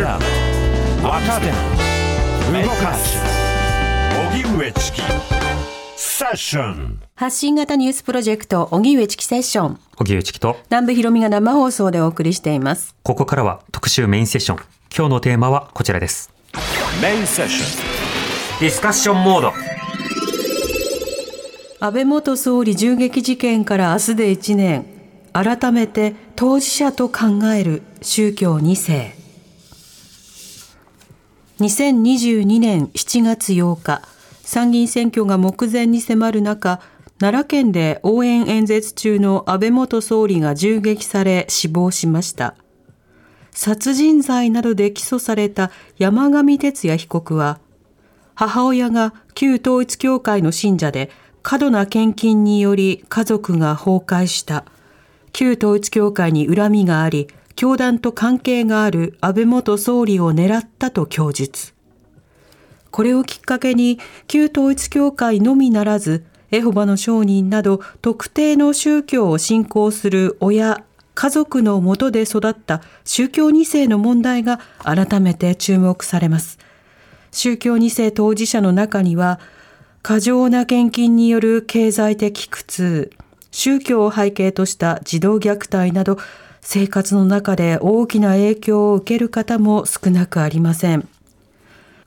ダウン若手動かす。荻上チキ。セッション。発信型ニュースプロジェクト荻上チキセッション。荻上チキと。南部ひろみが生放送でお送りしています。ここからは特集メインセッション。今日のテーマはこちらです。メインセッショディスカッションモード。安倍元総理銃撃事件から明日で1年。改めて当事者と考える宗教2世2022年7月8日参議院選挙が目前に迫る中奈良県で応援演説中の安倍元総理が銃撃され死亡しました。殺人罪などで起訴された山上徹也被告は母親が旧統一教会の信者で過度な献金により家族が崩壊した。旧統一教会に恨みがあり教団と関係がある安倍元総理を狙ったと供述。これをきっかけに旧統一教会のみならずエホバの証人など特定の宗教を信仰する親家族のもとで育った宗教2世の問題が改めて注目されます。宗教2世当事者の中には過剰な献金による経済的苦痛宗教を背景とした児童虐待など生活の中で大きな影響を受ける方も少なくありません。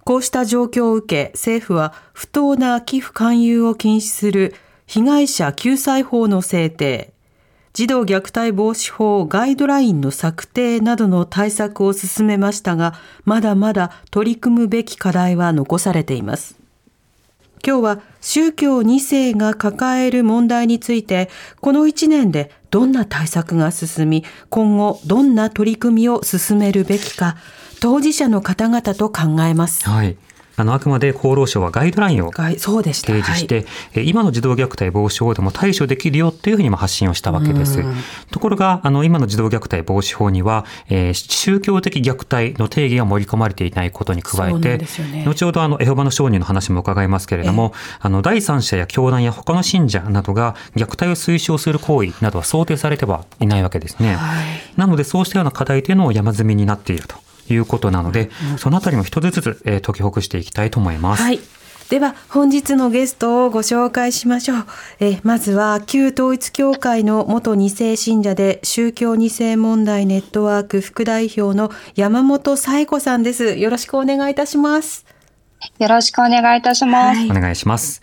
こうした状況を受け、政府は不当な寄付勧誘を禁止する被害者救済法の制定、児童虐待防止法ガイドラインの策定などの対策を進めましたが、まだまだ取り組むべき課題は残されています。今日は宗教2世が抱える問題について、この1年でどんな対策が進み、今後どんな取り組みを進めるべきか、当事者の方々と考えます。はい。あの、あくまで厚労省はガイドラインを提示して、はい、今の児童虐待防止法でも対処できるよっていうふうに発信をしたわけです。ところが、あの、今の児童虐待防止法には、えー、宗教的虐待の定義が盛り込まれていないことに加えて、ね、後ほどあの、エホバの証人の話も伺いますけれども、あの、第三者や教団や他の信者などが虐待を推奨する行為などは想定されてはいないわけですね。はい、なので、そうしたような課題というのを山積みになっていると。いうことなので、そのあたりも一つずつ、えー、解きほぐしていきたいと思います。はいでは本日のゲストをご紹介しましょう。えまずは旧統一教会の元2世信者で宗教2世問題ネットワーク副代表の山本彩子さんです。よろしくお願いいたします。よろしくお願いいたします。はい、お願いします。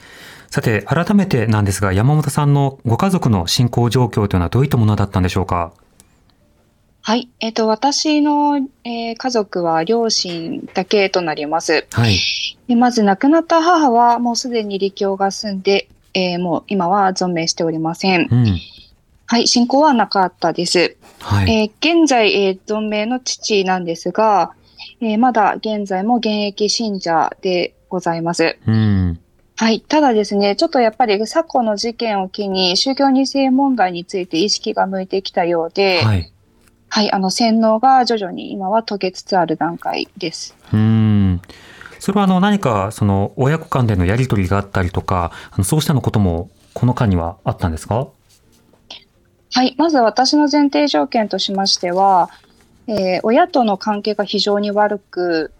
さて改めてなんですが山本さんのご家族の信仰状況というのはどういったものだったんでしょうか？はい。えっ、ー、と、私の、えー、家族は両親だけとなります。はい。でまず、亡くなった母はもうすでに離教が済んで、えー、もう今は存命しておりません。うん、はい。信仰はなかったです。はい。えー、現在、えー、存命の父なんですが、えー、まだ現在も現役信者でございます。うん。はい。ただですね、ちょっとやっぱり昨今の事件を機に宗教2世問題について意識が向いてきたようで、はい。はい、あの洗脳が徐々に今は解けつつある段階です。うんそれはあの何かその親子間でのやり取りがあったりとか、あのそうしたのこともこの間にはあったんですか？はい、まず私の前提条件としましては、えー、親との関係が非常に悪く、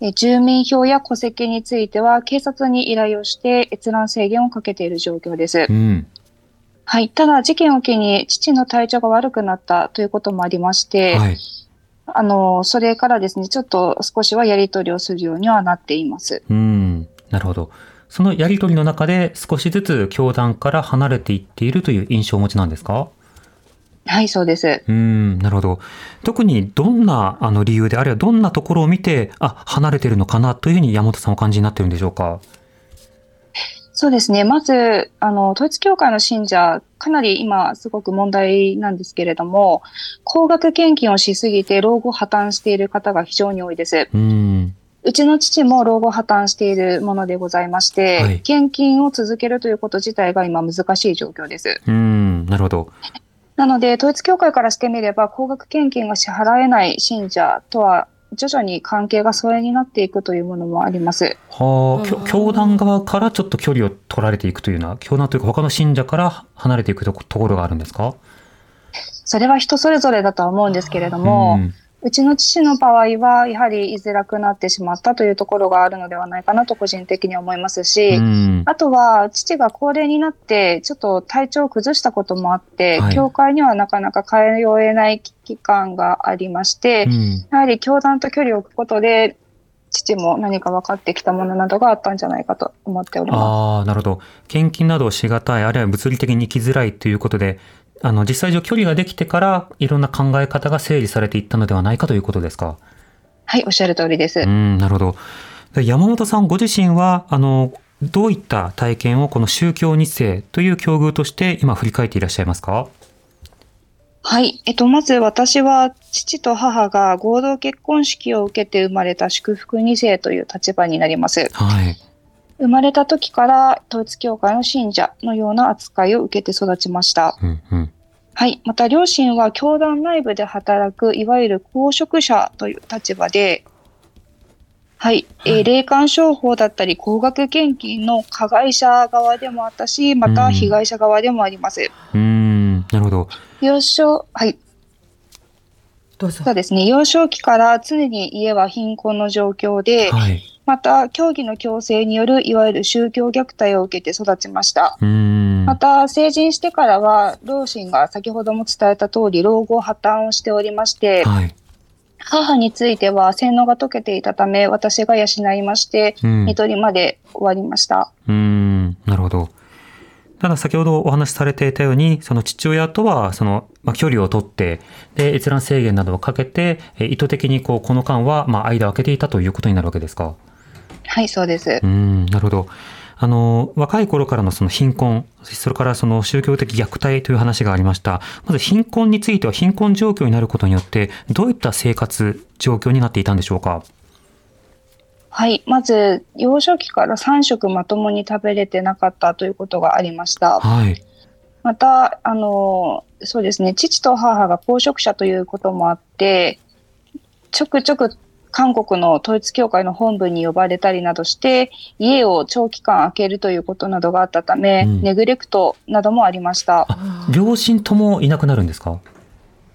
えー、住民票や戸籍については警察に依頼をして閲覧制限をかけている状況です。うんはい。ただ、事件を機に父の体調が悪くなったということもありまして、はい、あの、それからですね、ちょっと少しはやり取りをするようにはなっています。うん、なるほど。そのやり取りの中で少しずつ教団から離れていっているという印象をお持ちなんですか？はい、そうです。うん、なるほど。特にどんなあの理由で、あるいはどんなところを見て、あ、離れてるのかなというふうに山本さんお感じになってるんでしょうか？そうですね。まず、あの、統一教会の信者、かなり今すごく問題なんですけれども、高額献金をしすぎて老後破綻している方が非常に多いです。うんうちの父も老後破綻しているものでございまして、はい、献金を続けるということ自体が今難しい状況です。うん、なるほど。なので、統一教会からしてみれば、高額献金が支払えない信者とは徐々に関係が疎遠になっていくというものもあります。はあ、教団側からちょっと距離を取られていくというのは、教団というか他の信者から離れていくところがあるんですか？それは人それぞれだとは思うんですけれども、うん、うちの父の場合は、やはり居づらくなってしまったというところがあるのではないかなと個人的に思いますし、あとは父が高齢になって、ちょっと体調を崩したこともあって、はい、教会にはなかなか通えない期間がありまして、うん、やはり教団と距離を置くことで、父も何か分かってきたものなどがあったんじゃないかと思っております。ああ、なるほど。献金などをしがたい、あるいは物理的に生きづらいということで、あの、実際上距離ができてから、いろんな考え方が整理されていったのではないかということですか？はい、おっしゃる通りです。うん、なるほど。山本さんご自身は、あの、どういった体験をこの宗教2世という境遇として今振り返っていらっしゃいますか？はい。えっと、まず私は父と母が合同結婚式を受けて生まれた祝福2世という立場になります。はい。生まれた時から統一教会の信者のような扱いを受けて育ちました。うんうんはい。また、両親は教団内部で働く、いわゆる公職者という立場で、はい。はい、えー、霊感商法だったり、高額献金の加害者側でもあったし、また被害者側でもあります。うん、なるほど。幼少、はい。どうぞ。そうですね。幼少期から常に家は貧困の状況で、はい、また、教義の強制による、いわゆる宗教虐待を受けて育ちました。また、成人してからは、両親が先ほども伝えた通り、老後破綻をしておりまして、はい、母については洗脳が解けていたため、私が養いまして、看取りまで終わりました。うん、なるほど。ただ先ほどお話しされていたように、その父親とは、その、まあ、距離をとって、で、閲覧制限などをかけて、意図的にこう、この間は、まあ、間を空けていたということになるわけですか？はい、そうです。うん、なるほど。あの、若い頃からのその貧困、それからその宗教的虐待という話がありました。まず貧困については貧困状況になることによって、どういった生活状況になっていたんでしょうか？はい。まず、幼少期から3食まともに食べれてなかったということがありました。はい。また、あの、そうですね、父と母が公職者ということもあって、ちょくちょく韓国の統一教会の本部に呼ばれたりなどして、家を長期間空けるということなどがあったため、うん、ネグレクトなどもありました。両親ともいなくなるんですか？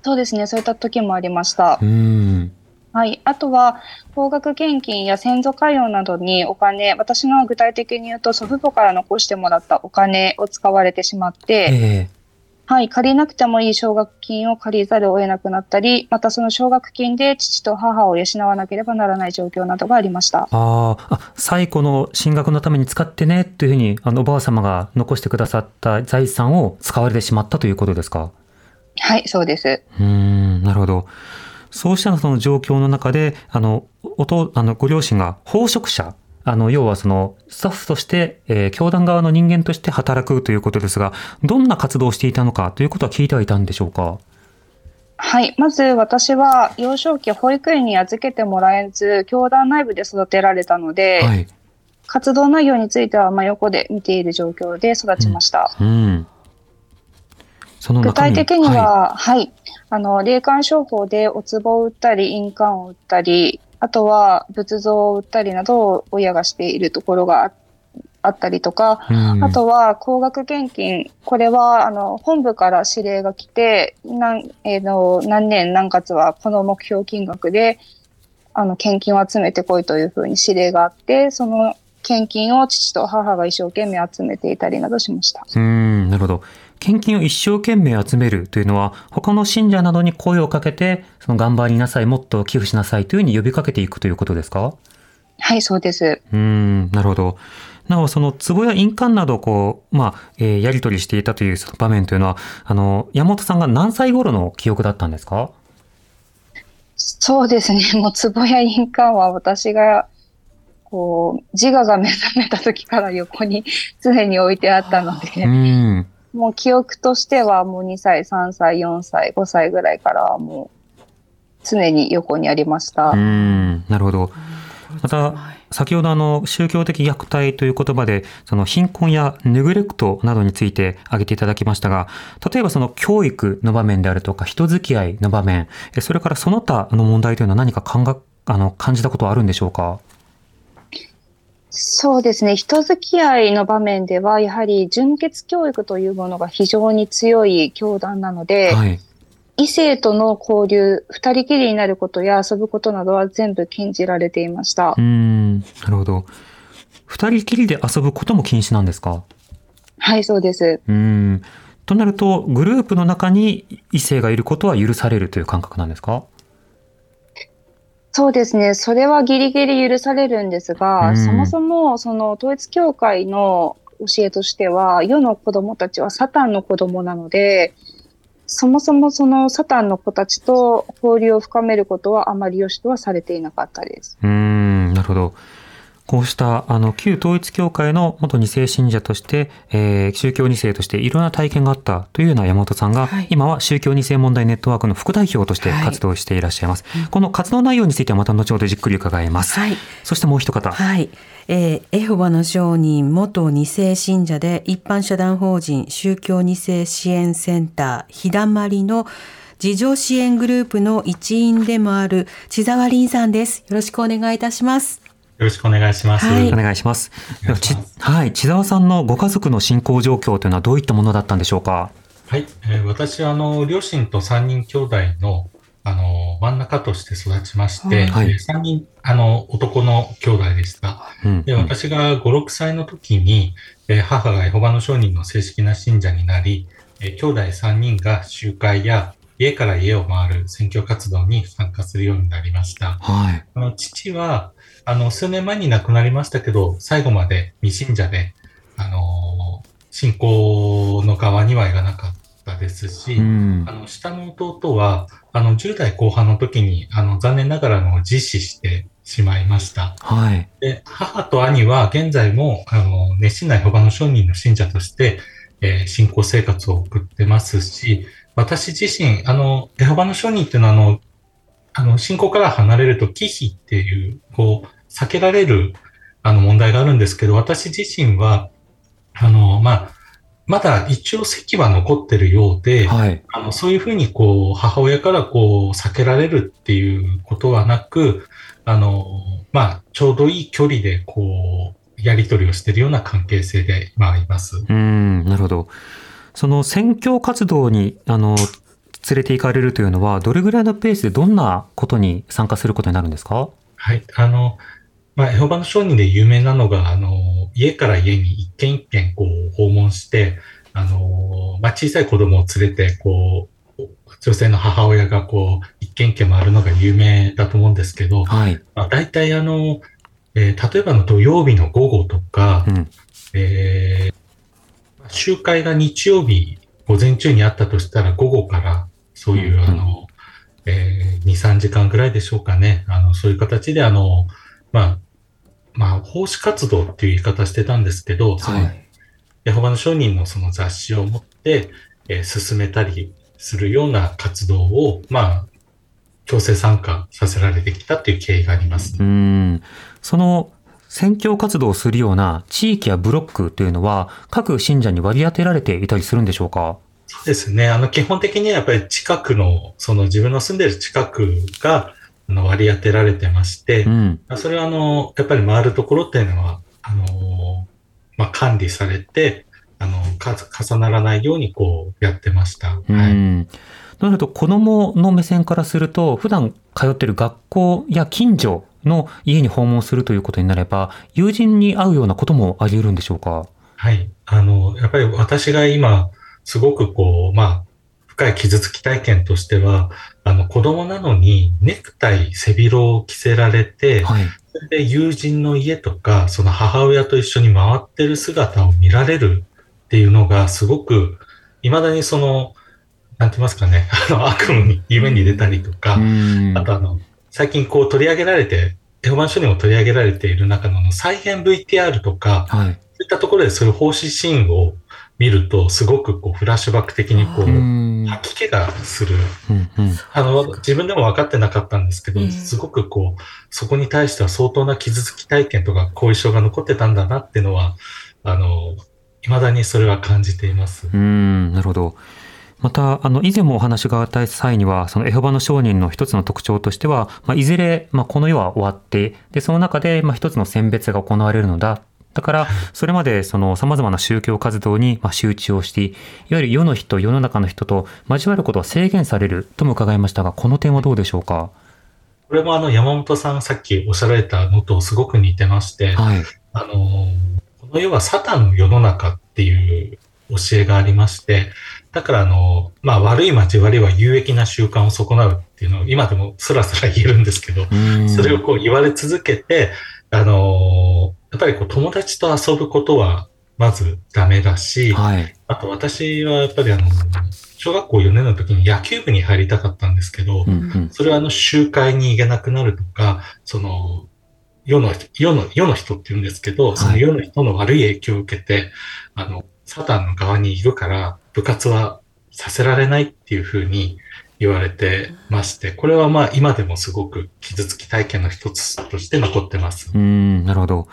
そうですね、そういった時もありました。うんはい。あとは、高額献金や先祖解用などにお金、私の具体的に言うと祖父母から残してもらったお金を使われてしまって、えーはい、借りなくてもいい奨学金を借りざるを得なくなったり、またその奨学金で父と母を養わなければならない状況などがありました。ああ、最古の進学のために使ってねというふうに、あのおばあ様が残してくださった財産を使われてしまったということですか？はい、そうです。うん、なるほど。そうしたその状況の中で、あの、おと、あの、ご両親が宝職者、あの、要はその、スタッフとして、えー、教団側の人間として働くということですが、どんな活動をしていたのかということは聞いてはいたんでしょうか？はい。まず私は幼少期保育園に預けてもらえず、教団内部で育てられたので、はい、活動内容については真横で見ている状況で育ちました。うん、うん。具体的には、はい、はい、あの、霊感商法でお壺を売ったり、印鑑を売ったり、あとは仏像を売ったりなどを親がしているところがあったりとか、あとは高額献金、これはあの本部から指令が来て、何,、えー、の何年何月はこの目標金額であの献金を集めてこいというふうに指令があって、その献金を父と母が一生懸命集めていたりなどしました。うんなるほど。献金を一生懸命集めるというのは、他の信者などに声をかけて、その頑張りなさい、もっと寄付しなさいというふうに呼びかけていくということですか？はい、そうです。うん、なるほど。なお、その壺や印鑑などこう、まあ、えー、やり取りしていたというその場面というのは、あの、山本さんが何歳頃の記憶だったんですか？そうですね。もう壺や印鑑は私が、こう、自我が目覚めた時から横に常に置いてあったので、うんもう記憶としてはもう2歳、3歳、4歳、5歳ぐらいからはもう常に横にありました。うん、なるほど。また、先ほどあの、宗教的虐待という言葉で、その貧困やネグレクトなどについて挙げていただきましたが、例えばその教育の場面であるとか、人付き合いの場面、それからその他の問題というのは何か考あの感じたことはあるんでしょうか？そうですね。人付き合いの場面では、やはり純血教育というものが非常に強い教団なので、はい、異性との交流、二人きりになることや遊ぶことなどは全部禁じられていました。うん、なるほど。二人きりで遊ぶことも禁止なんですか？はい、そうです。うん。となると、グループの中に異性がいることは許されるという感覚なんですか？そうですね。それはギリギリ許されるんですが、そもそもその統一教会の教えとしては、世の子供たちはサタンの子供なので、そもそもそのサタンの子たちと交流を深めることはあまり良しとはされていなかったです。うん、なるほど。こうしたあの旧統一教会の元2世信者として、えー、宗教2世としていろんな体験があったというような山本さんが、はい、今は宗教2世問題ネットワークの副代表として活動していらっしゃいます、はい、この活動内容についてはまた後ほどじっくり伺います、はい、そしてもう一方。はい。えー、エホバの証人元2世信者で一般社団法人宗教2世支援センターひだまりの自助支援グループの一員でもある千沢凛さんです。よろしくお願いいたします。よろしくお願いします。はい、お願いします。はい、千沢さんのご家族の信仰状況というのはどういったものだったんでしょうか？はい、えー、私はあの両親と三人兄弟のあの真ん中として育ちまして、はい、3人あの男の兄弟でした。うん、で私が5、6歳の時に、えー、母がエホバの証人の正式な信者になり、えー、兄弟3人が集会や家から家を回る選挙活動に参加するようになりました。はい、あの父はあの、数年前に亡くなりましたけど、最後まで未信者で、あの、信仰の側にはいかなかったですし、うん、あの、下の弟は、あの、10代後半の時に、あの、残念ながらの自死してしまいました。はい。で、母と兄は現在も、あの、熱心なエホバの商人の信者として、えー、信仰生活を送ってますし、私自身、あの、エホバの商人っていうのは、あの、あの、信仰から離れると忌避っていう、こう、避けられる、あの、問題があるんですけど、私自身は、あの、まあ、まだ一応席は残ってるようで、はい、あのそういうふうにこう母親からこう避けられるっていうことはなく、あのまあ、ちょうどいい距離でこうやり取りをしているような関係性で今います。うんなるほど。その選挙活動にあの連れて行かれるというのは、どれぐらいのペースでどんなことに参加することになるんですか？はい。あの、まあ、エホバの商人で有名なのが、あの、家から家に一軒一軒こう訪問して、あの、まあ、小さい子供を連れて、こう、女性の母親がこう、一軒一軒回るのが有名だと思うんですけど、はい。まあ、大体あの、えー、例えばの土曜日の午後とか、うん、えー、集会が日曜日午前中にあったとしたら午後からそういう、あの、えー、2、3時間ぐらいでしょうかね。あの、そういう形で、あの、まあ、まあ、奉仕活動っていう言い方してたんですけど、その、ヤホバの商人のその雑誌を持って、えー、進めたりするような活動を、まあ、強制参加させられてきたっていう経緯があります。うん。その、宣教活動をするような地域やブロックというのは、各信者に割り当てられていたりするんでしょうか？そうですね。あの、基本的にはやっぱり近くの、その自分の住んでる近くが、あの割り当てられてまして、うん、それはあの、やっぱり回るところっていうのは、あの、まあ、管理されて、あの、重ならないようにこうやってました。はい。となると、子供の目線からすると、普段通ってる学校や近所の家に訪問するということになれば、友人に会うようなこともあり得るんでしょうか？はい。あの、やっぱり私が今、すごくこう、まあ、深い傷つき体験としては、あの、子供なのにネクタイ、背広を着せられて、はい、それで友人の家とか、その母親と一緒に回ってる姿を見られるっていうのが、すごく、未だにその、なんて言いますかね、あの、悪夢に、夢に出たりとか、あとあの、最近こう取り上げられて、エホバン書にも取り上げられている中の再現 VTR とか、はい、そういったところでそういう奉仕シーンを見ると、すごくこうフラッシュバック的にこう、吐き気がする。あの、自分でも分かってなかったんですけど、すごくこう、そこに対しては相当な傷つき体験とか後遺症が残ってたんだなっていうのは、あの、未だにそれは感じています。うん、なるほど。また、あの、以前もお話があった際には、そのエホバの商人の一つの特徴としては、まあ、いずれ、まあ、この世は終わって、で、その中で、まあ、一つの選別が行われるのだだから、それまでその様々な宗教活動に集中をして、いわゆる世の人、世の中の人と交わることは制限されるとも伺いましたが、この点はどうでしょうか？これもあの山本さんさっきおっしゃられたのとすごく似てまして、はい、あの、この世はサタンの世の中っていう教えがありまして、だからあの、まあ悪い交わりは有益な習慣を損なうっていうのを今でもスラスラ言えるんですけど、それをこう言われ続けて、あの、やっぱりこう友達と遊ぶことはまずダメだし、はい、あと私はやっぱりあの、小学校4年の時に野球部に入りたかったんですけど、うんうん、それはあの集会に行けなくなるとか、その、世の、世の、世の人って言うんですけど、その世の人の悪い影響を受けて、あの、サタンの側にいるから、部活はさせられないっていうふうに言われてまして、これはまあ今でもすごく傷つき体験の一つとして残ってます。うん、なるほど。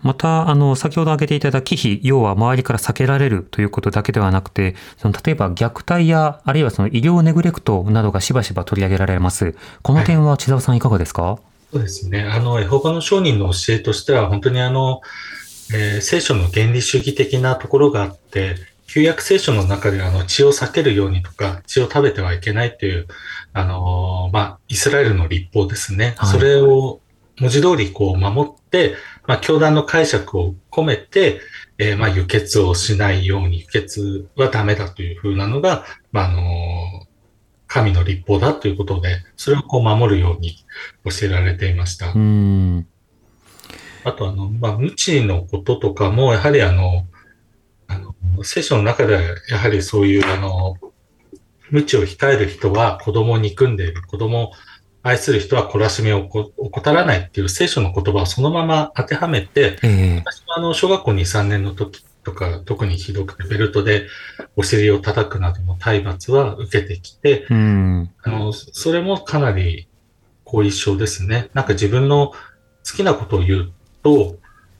また、あの、先ほど挙げていただき忌避、要は周りから避けられるということだけではなくて、その例えば虐待や、あるいはその医療ネグレクトなどがしばしば取り上げられます。この点は千沢さんいかがですか、はい、そうですね。あの、エホバの商人の教えとしては、本当にあの、えー、聖書の原理主義的なところがあって、旧約聖書の中であの血を避けるようにとか、血を食べてはいけないという、あのー、まあ、イスラエルの立法ですね。はい、それを文字通りこう守って、まあ、教団の解釈を込めて、えー、まあ、輸血をしないように、輸血はダメだというふうなのが、まあ、あのー、神の立法だということで、それをこう守るように教えられていました。あと、あの、まあ、無知のこととかも、やはりあの、聖書の中では、やはりそういう、あの、無知を控える人は子供を憎んでいる、子供愛する人は懲らしめを怠らないっていう聖書の言葉をそのまま当てはめて、えー、私もあの小学校2、3年の時とか、特にひどくてベルトでお尻を叩くなどの体罰は受けてきて、うん、あのそれもかなり後遺症ですね。なんか自分の好きなことを言うと、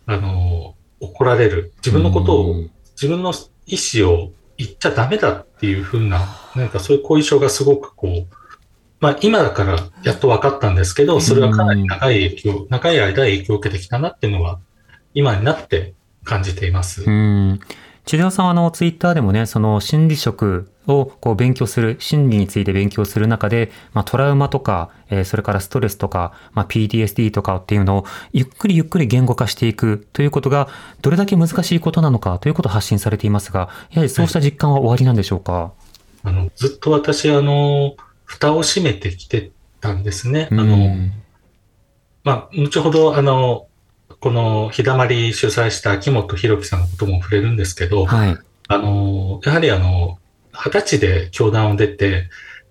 あの、怒られる。自分のことを、自分の意思を言っちゃダメだっていうふうな、なんかそういう後遺症がすごくこう、まあ、今だからやっと分かったんですけど、それはかなり長い影響、長い間影響を受けてきたなっていうのは、今になって感じています。うん。千田さんはあのツイッターでもね、その心理職をこう勉強する、心理について勉強する中で、まあ、トラウマとか、えー、それからストレスとか、まあ、PTSD とかっていうのをゆっくりゆっくり言語化していくということが、どれだけ難しいことなのかということを発信されていますが、やはりそうした実感は終わりなんでしょうか、はい、あのずっと私、あの、蓋を閉めてきてたんですね。あの、まあ、後ほど、あの、この日だまり主催した秋元博樹さんのことも触れるんですけど、はい、あの、やはりあの、二十歳で教団を出て、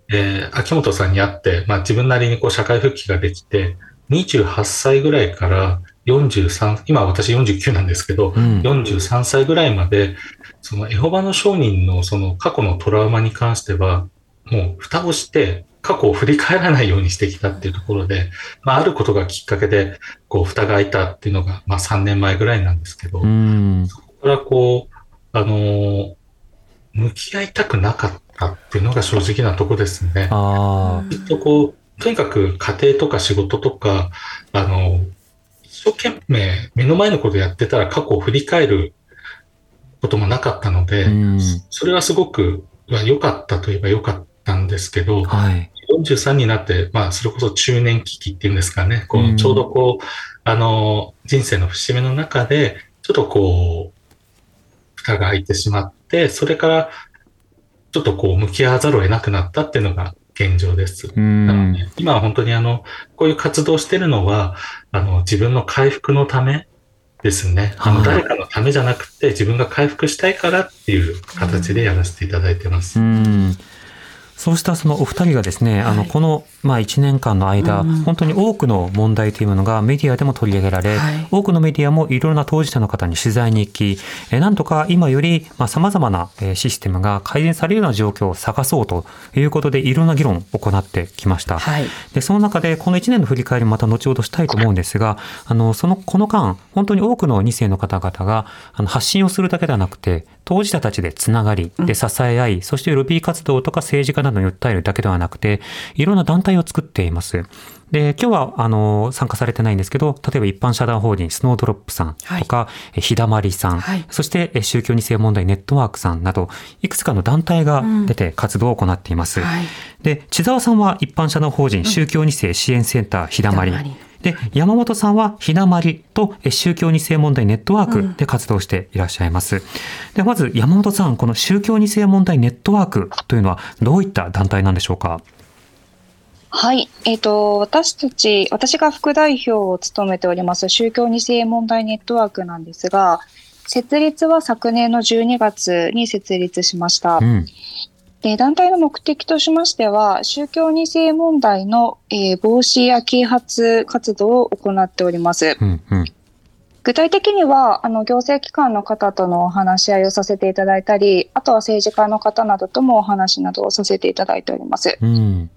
えー、秋元さんに会って、まあ、自分なりにこう社会復帰ができて、28歳ぐらいから43、今私49なんですけど、うん、43歳ぐらいまで、そのエホバの商人のその過去のトラウマに関しては、もう蓋をして過去を振り返らないようにしてきたっていうところで、まあ、あることがきっかけで、こう、蓋が開いたっていうのが、まあ、3年前ぐらいなんですけど、そこからこう、あのー、向き合いたくなかったっていうのが正直なとこですね。ずっとこう、とにかく家庭とか仕事とか、あの、一生懸命目の前のことやってたら過去を振り返ることもなかったので、それはすごく良かったといえば良かったんですけど、はい、43になって、まあ、それこそ中年危機っていうんですかね、こうちょうどこう、あの、人生の節目の中で、ちょっとこう、蓋が開いてしまって、それから、ちょっとこう、向き合わざるを得なくなったっていうのが現状です。なので、今は本当にあの、こういう活動してるのは、あの、自分の回復のためですね。あの、誰かのためじゃなくて、自分が回復したいからっていう形でやらせていただいてます。うんそうしたそのお二人がですね、はい、あの、この、まあ1年間の間、うん、本当に多くの問題というものがメディアでも取り上げられ、はい、多くのメディアもいろいろな当事者の方に取材に行き、えなんとか今より、まあ様々なシステムが改善されるような状況を探そうということで、いろんな議論を行ってきました。はい、で、その中で、この1年の振り返りまた後ほどしたいと思うんですが、あの、その、この間、本当に多くの2世の方々が、あの、発信をするだけではなくて、当事者たちでつながり、で支え合い、そしてロビー活動とか政治家などに訴えるだけではなくて、いろんな団体を作っています。で、今日は、あの、参加されてないんですけど、例えば一般社団法人スノードロップさんとか、はい、日だまりさん、はい、そして宗教2世問題ネットワークさんなど、いくつかの団体が出て活動を行っています。うんはい、で、千沢さんは一般社団法人宗教2世支援センター日だまり。で、山本さんはひなまりと宗教2世問題ネットワークで活動していらっしゃいます。うん、で、まず山本さん、この宗教2世問題ネットワークというのはどういった団体なんでしょうか？はい。えっ、ー、と、私たち、私が副代表を務めております宗教2世問題ネットワークなんですが、設立は昨年の12月に設立しました。うん、で団体の目的としましては、宗教2世問題の、えー、防止や啓発活動を行っております。うんうん具体的には、あの、行政機関の方とのお話し合いをさせていただいたり、あとは政治家の方などともお話などをさせていただいております。うん、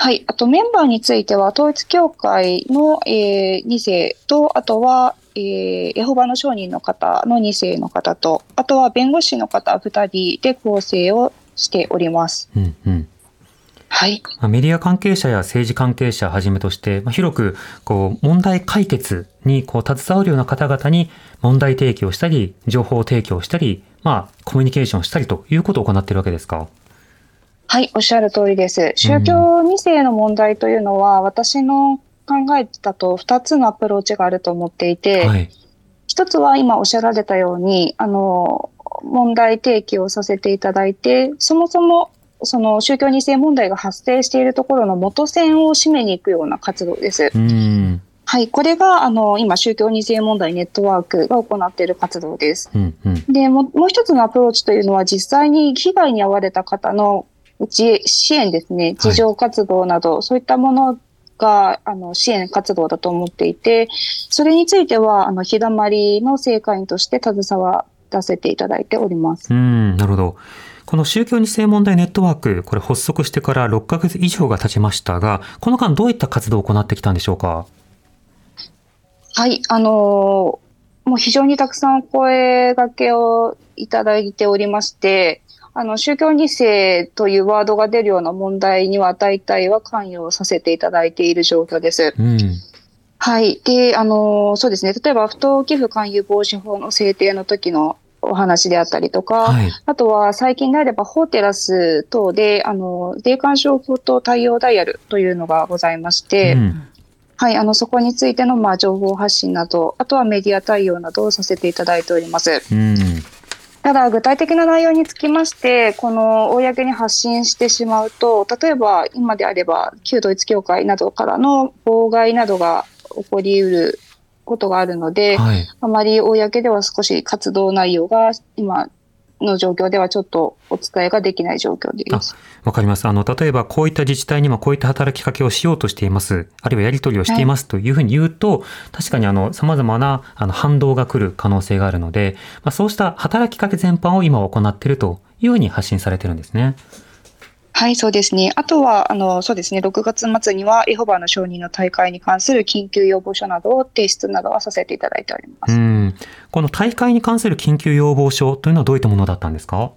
はい。あとメンバーについては、統一教会の、えー、2世と、あとは、えー、エホバの商人の方の2世の方と、あとは弁護士の方2人で構成をしております。うんうんはい、メディア関係者や政治関係者はじめとして、まあ、広くこう問題解決にこう携わるような方々に問題提起をしたり、情報提供したり、まあ、コミュニケーションしたりということを行っているわけですか？はい、おっしゃる通りです。宗教2世の問題というのは、私の考えだと2つのアプローチがあると思っていて、はい、1つは今おっしゃられたように、あの、問題提起をさせていただいて、そもそもその宗教2世問題が発生しているところの元線を締めに行くような活動です。はい、これがあの今、宗教2世問題ネットワークが行っている活動です。うんうん、でももう一つのアプローチというのは、実際に被害に遭われた方の支援ですね、事情活動など、はい、そういったものがあの支援活動だと思っていて、それについては、あの日だまりの正会員として携わらせていただいております。うんなるほど。この宗教2世問題ネットワーク、これ発足してから6ヶ月以上が経ちましたが、この間どういった活動を行ってきたんでしょうか？はい、あのー、もう非常にたくさん声掛けをいただいておりまして、あの、宗教2世というワードが出るような問題には大体は関与させていただいている状況です。うん、はい。で、あの、そうですね。例えば、不当寄付勧誘防止法の制定の時のお話であったりとか、はい、あとは最近であれば、ホーテラス等で、あの、霊感商法と対応ダイヤルというのがございまして、うん、はい、あの、そこについての、まあ、情報発信など、あとはメディア対応などをさせていただいております。うんただ、具体的な内容につきまして、この公に発信してしまうと、例えば今であれば、旧統一教会などからの妨害などが起こりうることがあるので、はい、あまり公では少し活動内容が今の状況ではちょっとお伝えができない状況です。わかります。あの、例えばこういった自治体にもこういった働きかけをしようとしています。あるいはやり取りをしていますというふうに言うと、はい、確かにあの、様々なあの反動が来る可能性があるので、まあ、そうした働きかけ全般を今行っているというふうに発信されてるんですね。はい、そうですね。あとは、あの、そうですね、6月末には、エホバの承認の大会に関する緊急要望書などを提出などはさせていただいております。うんこの大会に関する緊急要望書というのはどういったものだったんですか？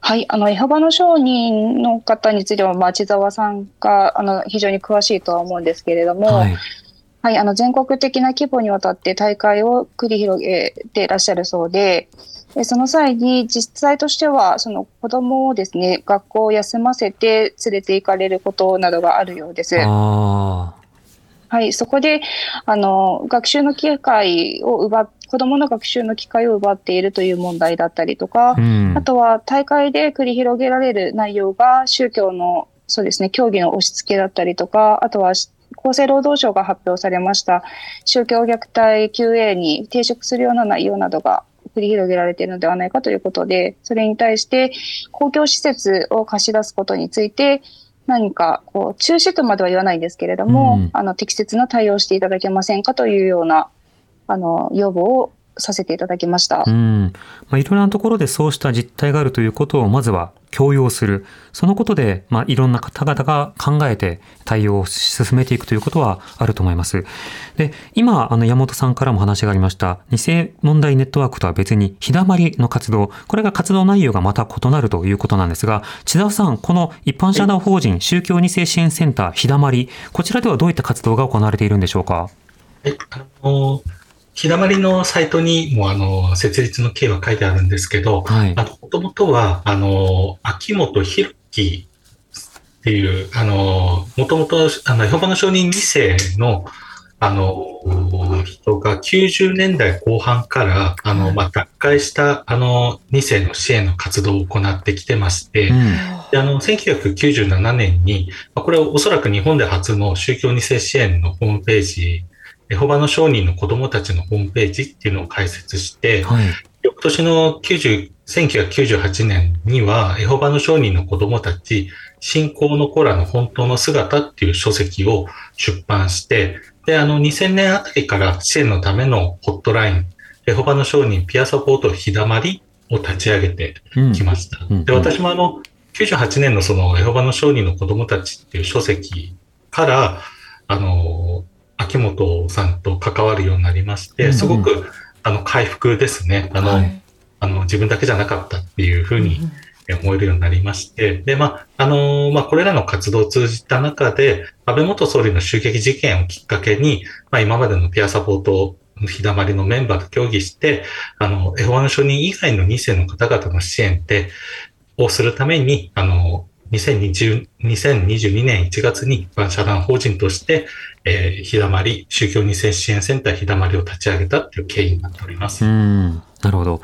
はい、あの、エホバの承認の方については、町沢さんが、あの、非常に詳しいとは思うんですけれども、はいはい、あの全国的な規模にわたって大会を繰り広げていらっしゃるそうで、その際に実際としては、その子供をですね、学校を休ませて連れて行かれることなどがあるようです。はい、そこで、あの、学習の機会を奪っ子供の学習の機会を奪っているという問題だったりとか、うん、あとは大会で繰り広げられる内容が宗教の、そうですね、教義の押し付けだったりとか、あとは厚生労働省が発表されました宗教虐待 QA に抵触するような内容などが繰り広げられているのではないかということで、それに対して公共施設を貸し出すことについて、何かこう中止とまでは言わないんですけれども、うん、あの適切な対応していただけませんかというようなあの要望をさせていただきました。うん。まあ、いろんなところでそうした実態があるということをまずは強要する。そのことで、まあ、いろんな方々が考えて対応を進めていくということはあると思います。で、今、あの、山本さんからも話がありました、偽問題ネットワークとは別に、日だまりの活動、これが活動内容がまた異なるということなんですが、千田さん、この一般社団法人宗教二世支援センター、日だまり、こちらではどういった活動が行われているんでしょうか？え、あの日だまりのサイトにも、あの、設立の経緯は書いてあるんですけど、はい、あの、もともとは、あの、秋元博樹っていう、あの、もともと、あの、エホバの証人2世の、あの、人が90年代後半から、あの、まあ、脱会した、あの、2世の支援の活動を行ってきてまして、うん、であの、1997年に、まあ、これはおそらく日本で初の宗教2世支援のホームページエホバの商人の子供たちのホームページっていうのを開設して、はい、翌年の90 1998年には、エホバの商人の子供たち、信仰の子らの本当の姿っていう書籍を出版して、で、あの、2000年あたりから支援のためのホットライン、エホバの商人ピアサポート日だまりを立ち上げてきました。うん、で、私もあの、98年のそのエホバの商人の子供たちっていう書籍から、あの、秋元さんと関わるようになりまして、すごく、あの、回復ですね。あの、はい、あの、自分だけじゃなかったっていうふうに思えるようになりまして、で、まあ、あの、まあ、これらの活動を通じた中で、安倍元総理の襲撃事件をきっかけに、まあ、今までのピアサポート日だまりのメンバーと協議して、あの、エホワの承認以外の2世の方々の支援って、をするために、あの、2020 2022年1月に一般社団法人として、えー、日だまり、宗教二世支援センター日だまりを立ち上げたという経緯になっております。うんなるほど。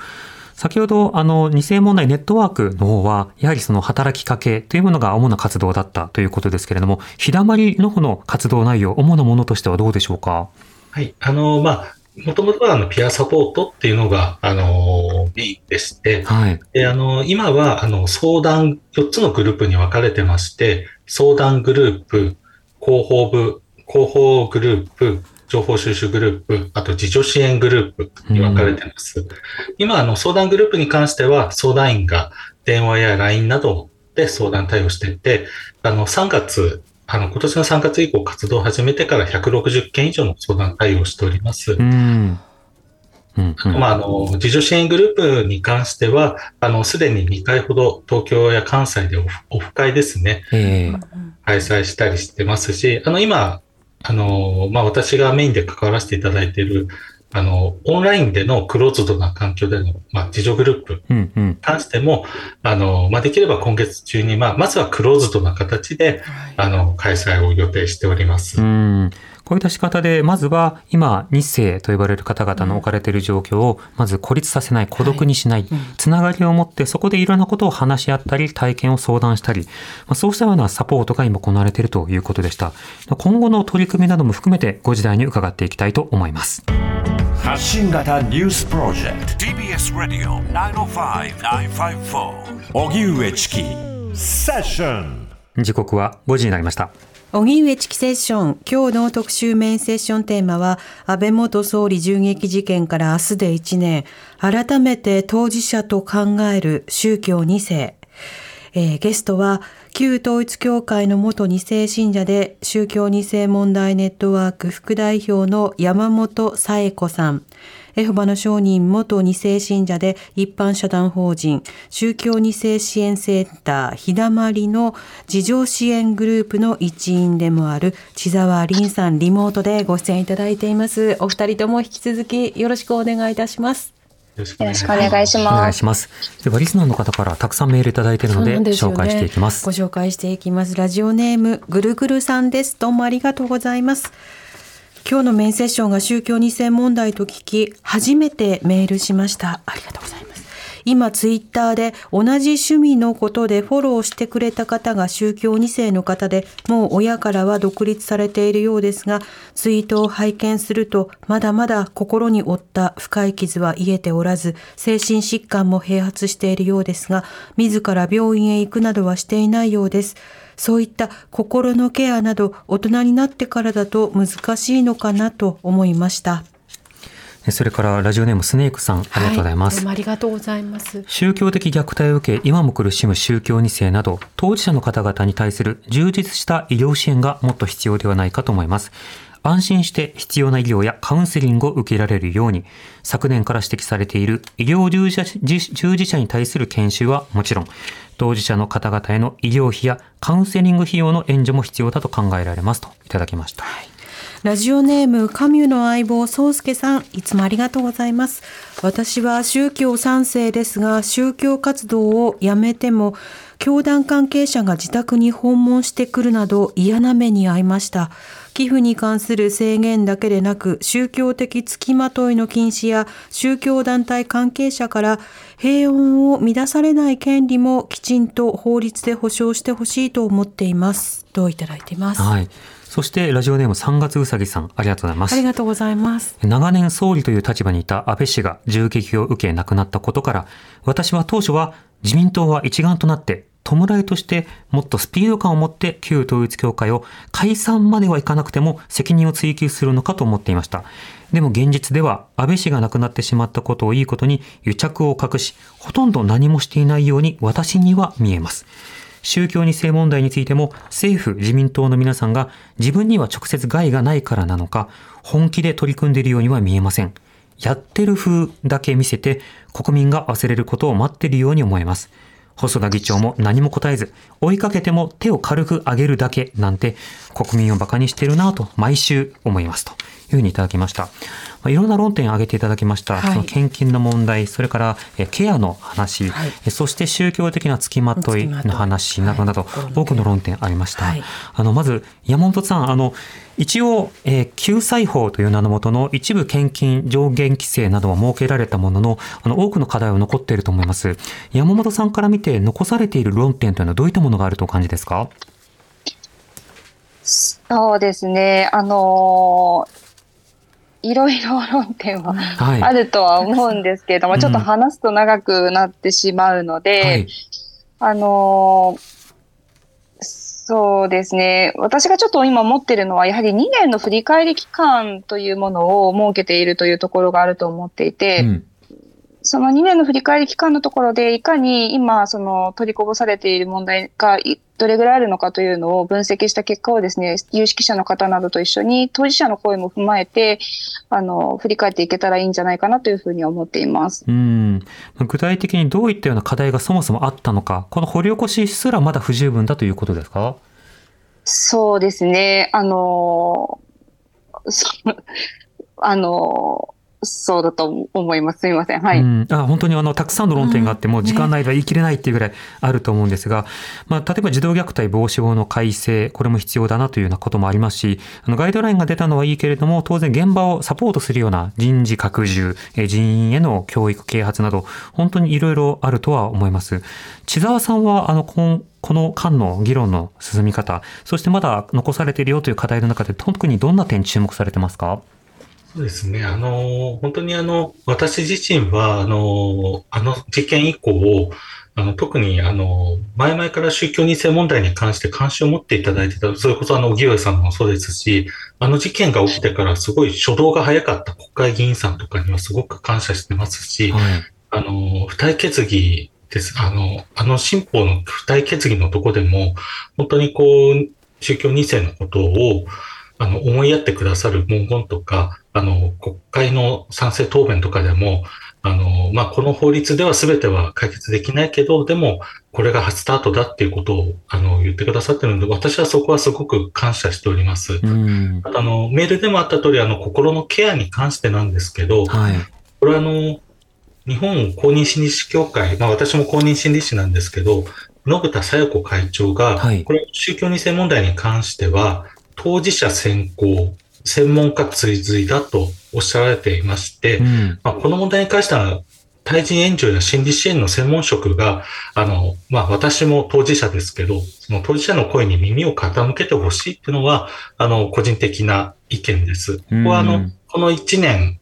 先ほど、あの、二世問題ネットワークの方は、やはりその働きかけというものが主な活動だったということですけれども、日だまりの方の活動内容、主なものとしてはどうでしょうか？はい。あの、まあ、もともとはあのピアサポートっていうのが、あの、メインでして、はい。で、あの、今は、あの、相談、4つのグループに分かれてまして、相談グループ、広報部、広報グループ、情報収集グループ、あと自助支援グループに分かれてます。うん、今、あの、相談グループに関しては、相談員が電話や LINE などで相談対応していて、あの、3月あの、今年の3月以降活動を始めてから160件以上の相談対応をしております。うん。うんうん、まあ、あの、自助支援グループに関しては、あの、すでに2回ほど東京や関西でオフ会ですね、えー、開催したりしてますし、あの、今、あの、まあ、私がメインで関わらせていただいている、あの、オンラインでのクローズドな環境での、まあ、自助グループに関しても、うんうん、あの、まあ、できれば今月中に、まあ、まずはクローズドな形で、はい、あの、開催を予定しております。うんこういった仕方で、まずは今、日世と呼ばれる方々の置かれている状況を、まず孤立させない、孤独にしない、つながりを持って、そこでいろんなことを話し合ったり、体験を相談したり、まあ、そうしたようなサポートが今行われているということでした。今後の取り組みなども含めて、ご時代に伺っていきたいと思います。発信型ニュースプロジェクト。TBS ラディオ905-954おぎゅうえちきセッション時刻は5時になりました。荻上チキセッション。今日の特集メインセッションテーマは安倍元総理銃撃事件から明日で1年。改めて当事者と考える宗教2世。えー、ゲストは旧統一教会の元2世信者で宗教2世問題ネットワーク副代表の山本紗恵子さん。エホバの商人元2世信者で一般社団法人宗教2世支援センターひだまりの事情支援グループの一員でもある千沢凛さんリモートでご出演いただいています。お二人とも引き続きよろしくお願いいたします。よろしくお願いします。お願いします。では、リスナーの方からたくさんメールいただいているので、でね、紹介していきます。ご紹介していきます。ラジオネーム、ぐるぐるさんです。どうもありがとうございます。今日のメインセッションが宗教二世問題と聞き、初めてメールしました。ありがとうございます。今ツイッターで同じ趣味のことでフォローしてくれた方が宗教2世の方でもう親からは独立されているようですがツイートを拝見するとまだまだ心に負った深い傷は癒えておらず精神疾患も併発しているようですが自ら病院へ行くなどはしていないようです。そういった心のケアなど大人になってからだと難しいのかなと思いました。それからラジオネームスネークさん、ありがとうございます。はい、ありがとうございます。宗教的虐待を受け、今も苦しむ宗教2世など、当事者の方々に対する充実した医療支援がもっと必要ではないかと思います。安心して必要な医療やカウンセリングを受けられるように、昨年から指摘されている医療従事者従事者に対する研修はもちろん、当事者の方々への医療費やカウンセリング費用の援助も必要だと考えられますといただきました。はいラジオネーム、カミュの相棒、宗介さん、いつもありがとうございます。私は宗教賛成ですが、宗教活動をやめても、教団関係者が自宅に訪問してくるなど嫌な目に遭いました。寄付に関する制限だけでなく、宗教的付きまといの禁止や宗教団体関係者から平穏を乱されない権利もきちんと法律で保障してほしいと思っています。といただいています。はい。そしてラジオネーム3月うさぎさん、ありがとうございます。ありがとうございます。長年総理という立場にいた安倍氏が銃撃を受け亡くなったことから、私は当初は自民党は一丸となって弔いとしてもっとスピード感を持って旧統一教会を解散まではいかなくても責任を追及するのかと思っていました。でも現実では安倍氏が亡くなってしまったことをいいことに癒着を隠し、ほとんど何もしていないように私には見えます。宗教2世問題についても政府、自民党の皆さんが自分には直接害がないからなのか、本気で取り組んでいるようには見えません。やってる風だけ見せて国民が忘れることを待っているように思えます。細田議長も何も答えず、追いかけても手を軽く上げるだけなんて国民を馬鹿にしてるなぁと毎週思いますというふうにいただきました。まあ、いろんな論点を挙げていただきました。はい、その献金の問題、それからケアの話、はい、そして宗教的な付きまといの話などなど、多くの論点ありました。はい、あのまず山本さん、あの一応、えー、救済法という名のもとの一部献金上限規制などは設けられたものの、あの多くの課題は残っていると思います。山本さんから見て残されている論点というのはどういったものがあるとお感じですか？そうですね。あのーいろいろ論点はあるとは思うんですけれども、はい、ちょっと話すと長くなってしまうので、はい、あのそうですね。私がちょっと今持ってるのは、やはり2年の振り返り期間というものを設けているというところがあると思っていて、うんその2年の振り返り期間のところで、いかに今、その取りこぼされている問題がどれぐらいあるのかというのを分析した結果をですね、有識者の方などと一緒に当事者の声も踏まえて、あの、振り返っていけたらいいんじゃないかなというふうに思っています。うん。具体的にどういったような課題がそもそもあったのか、この掘り起こしすらまだ不十分だということですか？そうですね。あの、あの、そうだと思います。すみません。はい。うん、あ本当にあの、たくさんの論点があって、もう時間内では言い切れないっていうぐらいあると思うんですが、まあ、例えば児童虐待防止法の改正、これも必要だなというようなこともありますし、あの、ガイドラインが出たのはいいけれども、当然現場をサポートするような人事拡充、人員への教育啓発など、本当にいろいろあるとは思います。千沢さんは、あの、この間の議論の進み方、そしてまだ残されているよという課題の中で、特にどんな点注目されてますか？そうですね。あの、本当にあの、私自身は、あの、あの事件以降、あの、特にあの、前々から宗教2世問題に関して関心を持っていただいてた、それこそあの、荻上さんもそうですし、あの事件が起きてからすごい初動が早かった国会議員さんとかにはすごく感謝してますし、はい、あの、付帯決議です。あの、あの新法の付帯決議のとこでも、本当にこう、宗教2世のことを、あの、思いやってくださる文言とか、あの、国会の賛成答弁とかでも、あの、まあ、この法律では全ては解決できないけど、でも、これが初スタートだっていうことを、あの、言ってくださってるので、私はそこはすごく感謝しております。あと、あの、メールでもあった通り、あの、心のケアに関してなんですけど、はい、これはあの、日本公認心理師協会、まあ、私も公認心理師なんですけど、信田佐代子会長が、はい、これ、宗教2世問題に関しては、当事者先行、専門家追随だとおっしゃられていまして、うん、まあ、この問題に関しては、対人援助や心理支援の専門職が、あの、まあ、私も当事者ですけど、その当事者の声に耳を傾けてほしいっていうのは、あの、個人的な意見です。ここは、あの、この1年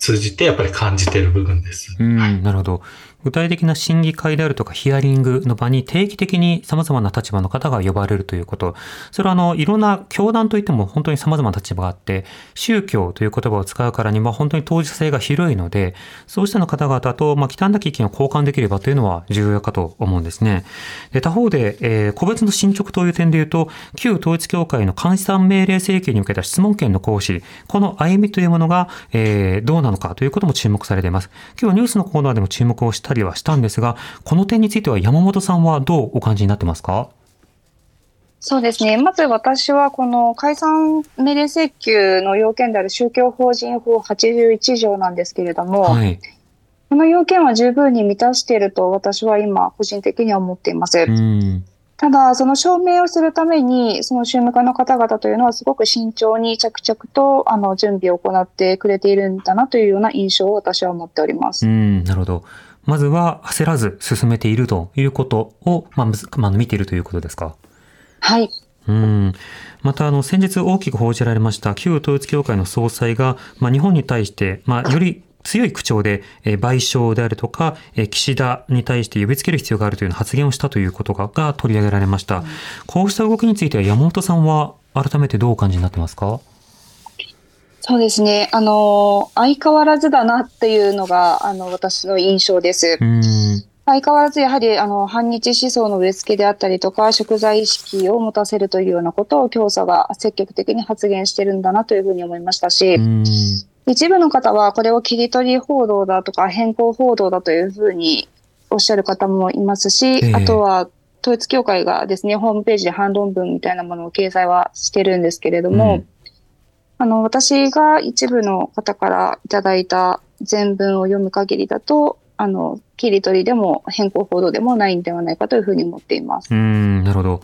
通じてやっぱり感じている部分です。うん、なるほど。具体的な審議会であるとかヒアリングの場に定期的に様々な立場の方が呼ばれるということ。それはあの、いろんな教団といっても本当に様々な立場があって、宗教という言葉を使うからには本当に当事者性が広いので、そうしたの方々と、まあ、忌憚なき意見を交換できればというのは重要かと思うんですね。で他方で、えー、個別の進捗という点で言うと、旧統一教会の監視産命令請求に向けた質問権の行使、この歩みというものが、えー、どうなのかということも注目されています。今日はニュースのコーナーでも注目をしたりはしたんですが、この点については山本さんはどうお感じになってますか？そうですね。まず私はこの解散命令請求の要件である宗教法人法81条なんですけれども、はい、この要件は十分に満たしていると私は今個人的には思っています。ただ、その証明をするために、その宗務課の方々というのはすごく慎重に着々とあの準備を行ってくれているんだなというような印象を私は持っております。うん、なるほど。まずは焦らず進めているということを、まあ、まあ、見ているということですか？はい。うん。また、あの、先日大きく報じられました旧統一教会の総裁が、まあ、日本に対して、まあ、より強い口調で、え賠償であるとか、え岸田に対して呼びつける必要があるという発言をしたということがが取り上げられました。うん、こうした動きについては山本さんは改めてどうお感じになってますか？そうですね。あの、相変わらずだなっていうのが、あの、私の印象です。うん相変わらずやはりあの反日思想の植え付けであったりとか、食材意識を持たせるというようなことを教祖が積極的に発言してるんだなというふうに思いましたし、一部の方はこれを切り取り報道だとか変更報道だというふうにおっしゃる方もいますし、えー、あとは統一教会がですね、ホームページで反論文みたいなものを掲載はしてるんですけれども、うん、あの、私が一部の方からいただいた全文を読む限りだと、あの、切り取りでも変更報道でもないんではないかというふうに思っています。うん、なるほど。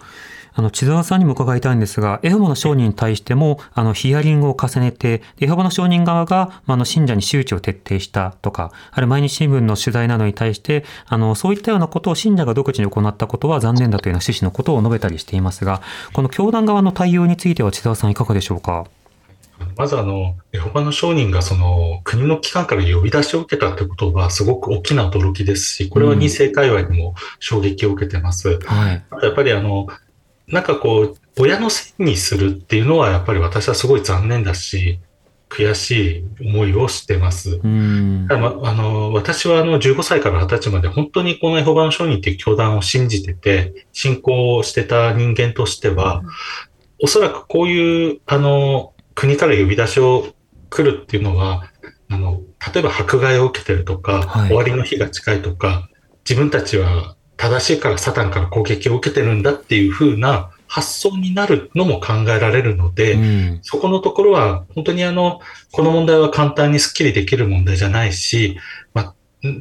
あの、千沢さんにも伺いたいんですが、エホバの証人に対しても、あの、ヒアリングを重ねて、エホバの証人側が、まあ、の、信者に周知を徹底したとか、ある毎日新聞の取材などに対して、あの、そういったようなことを信者が独自に行ったことは残念だというような趣旨のことを述べたりしていますが、この教団側の対応については千沢さんいかがでしょうか？まずあの、エホバの商人がその国の機関から呼び出しを受けたということはすごく大きな驚きですし、これは二世界隈にも衝撃を受けてます。うんはい、やっぱりあの、なんかこう、親のせいにするっていうのはやっぱり私はすごい残念だし、悔しい思いをしてます。うんまあの私はあの15歳から20歳まで本当にこのエホバの商人っていう教団を信じてて、信仰してた人間としては、おそらくこういうあの国から呼び出しを来るっていうのは、あの、例えば迫害を受けてるとか、はい、終わりの日が近いとか、自分たちは正しいからサタンから攻撃を受けてるんだっていう風な発想になるのも考えられるので、うん、そこのところは本当にあの、この問題は簡単にスッキリできる問題じゃないし、まあ、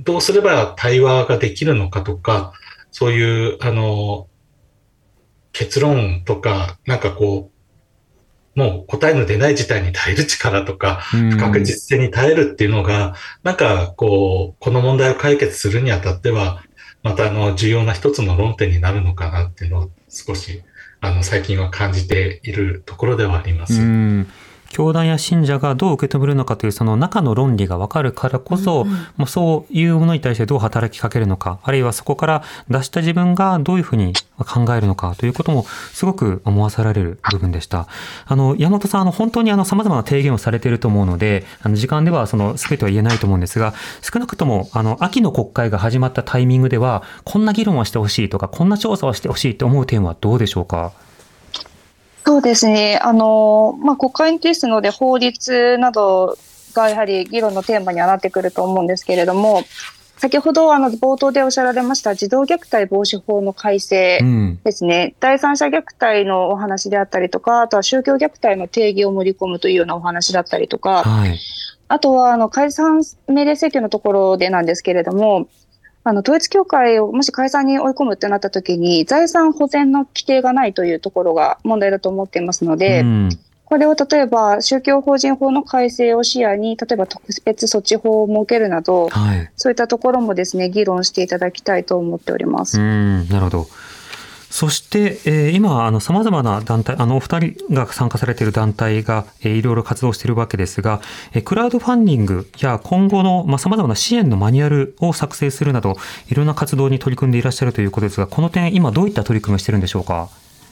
どうすれば対話ができるのかとか、そういう、あの、結論とか、なんかこう、もう答えの出ない事態に耐える力とか、不確実性に耐えるっていうのが、なんかこう、この問題を解決するにあたっては、またあの、重要な一つの論点になるのかなっていうのを少し、あの、最近は感じているところではあります。教団や信者がどう受け止めるのかというその中の論理がわかるからこそ、うんうん、もうそういうものに対してどう働きかけるのか、あるいはそこから出した自分がどういうふうに考えるのかということもすごく思わされる部分でした。あの、山本さん、あの、本当にあの、様々な提言をされていると思うので、あの、時間ではその、全ては言えないと思うんですが、少なくとも、あの、秋の国会が始まったタイミングでは、こんな議論はしてほしいとか、こんな調査はしてほしいと思う点はどうでしょうか？そうですね。あの、まあ、国会ですので法律などがやはり議論のテーマにはなってくると思うんですけれども、先ほどあの冒頭でおっしゃられました児童虐待防止法の改正ですね、うん、第三者虐待のお話であったりとか、あとは宗教虐待の定義を盛り込むというようなお話だったりとか、はい、あとはあの解散命令請求のところでなんですけれども、あの、統一教会をもし解散に追い込むってなった時に、財産保全の規定がないというところが問題だと思っていますので、うん、これを例えば宗教法人法の改正を視野に、例えば特別措置法を設けるなど、はい、そういったところもですね、議論していただきたいと思っております。うんなるほど。そして、えー、今、あの、様々な団体、あの、お二人が参加されている団体が、えー、いろいろ活動しているわけですが、えー、クラウドファンディングや今後の、まあ、様々な支援のマニュアルを作成するなど、いろんな活動に取り組んでいらっしゃるということですが、この点、今どういった取り組みをしているんでしょうか？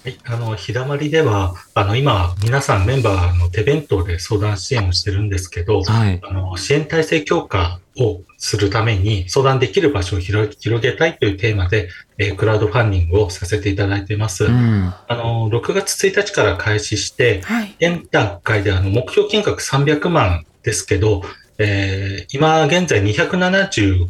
はい、あの、日だまりでは、あの、今、皆さんメンバーの手弁当で相談支援をしてるんですけど、はい、あの、支援体制強化をするために相談できる場所を広げたいというテーマで、えー、クラウドファンディングをさせていただいています。うん、あの、6月1日から開始して、はい、現段階であの、目標金額300万ですけど、えー、今現在275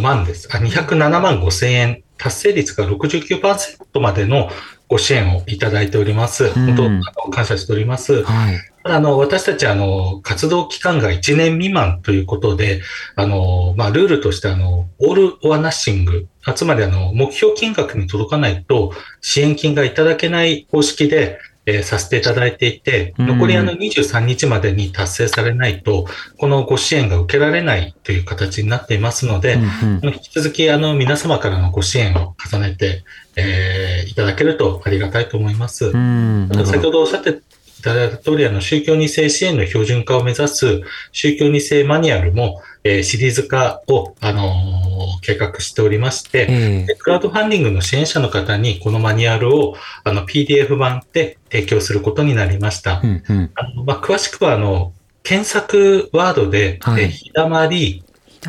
万です。あ、207万5千円達成率が69%までのご支援をいただいております。本当、あの感謝しております。はい、あの私たちあの活動期間が1年未満ということで、あのまあ、ルールとしてあのオール・オア・ナッシング、つまりあの目標金額に届かないと支援金がいただけない方式で、えー、させていただいていて、残りあの23日までに達成されないと、このご支援が受けられないという形になっていますので、うんうん、引き続きあの皆様からのご支援を重ねて、えー、いただけるとありがたいと思います。先ほどおっしゃっていただいた通り、あの、宗教2世支援の標準化を目指す宗教2世マニュアルも、えー、シリーズ化を、あのー、計画しておりまして、えー、クラウドファンディングの支援者の方にこのマニュアルをあの PDF 版で提供することになりました。うんうん、あのまあ、詳しくはあの検索ワードで、はい、えー、ひだまり、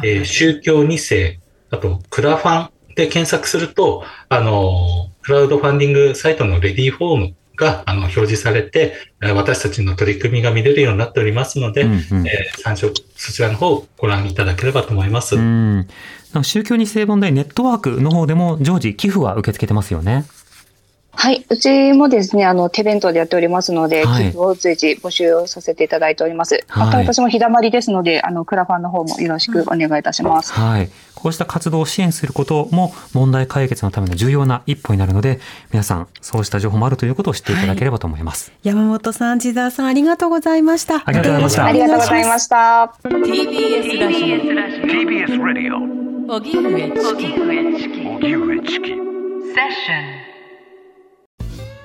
えー、宗教2世、あとクラファンで検索すると、あのクラウドファンディングサイトのレディーフォームがあの表示されて、私たちの取り組みが見れるようになっておりますので、うんうん、えー、参照、そちらの方をご覧いただければと思います。うん宗教2世問題ネットワークの方でも常時寄付は受け付けてますよね。はい、うちもですね、あの、手弁当でやっておりますので、寄付を随時募集をさせていただいております。はい、また私も日だまりですので、あの、クラファンの方もよろしくお願いいたします。はい。こうした活動を支援することも問題解決のための重要な一歩になるので、皆さん、そうした情報もあるということを知っていただければと思います。はい、山本さん、千沢さん、ありがとうございました。ありがとうございました。ありがとうございました。TBS ラジオ。TBS ラジオ。荻上チキ。荻上チキ。セッション。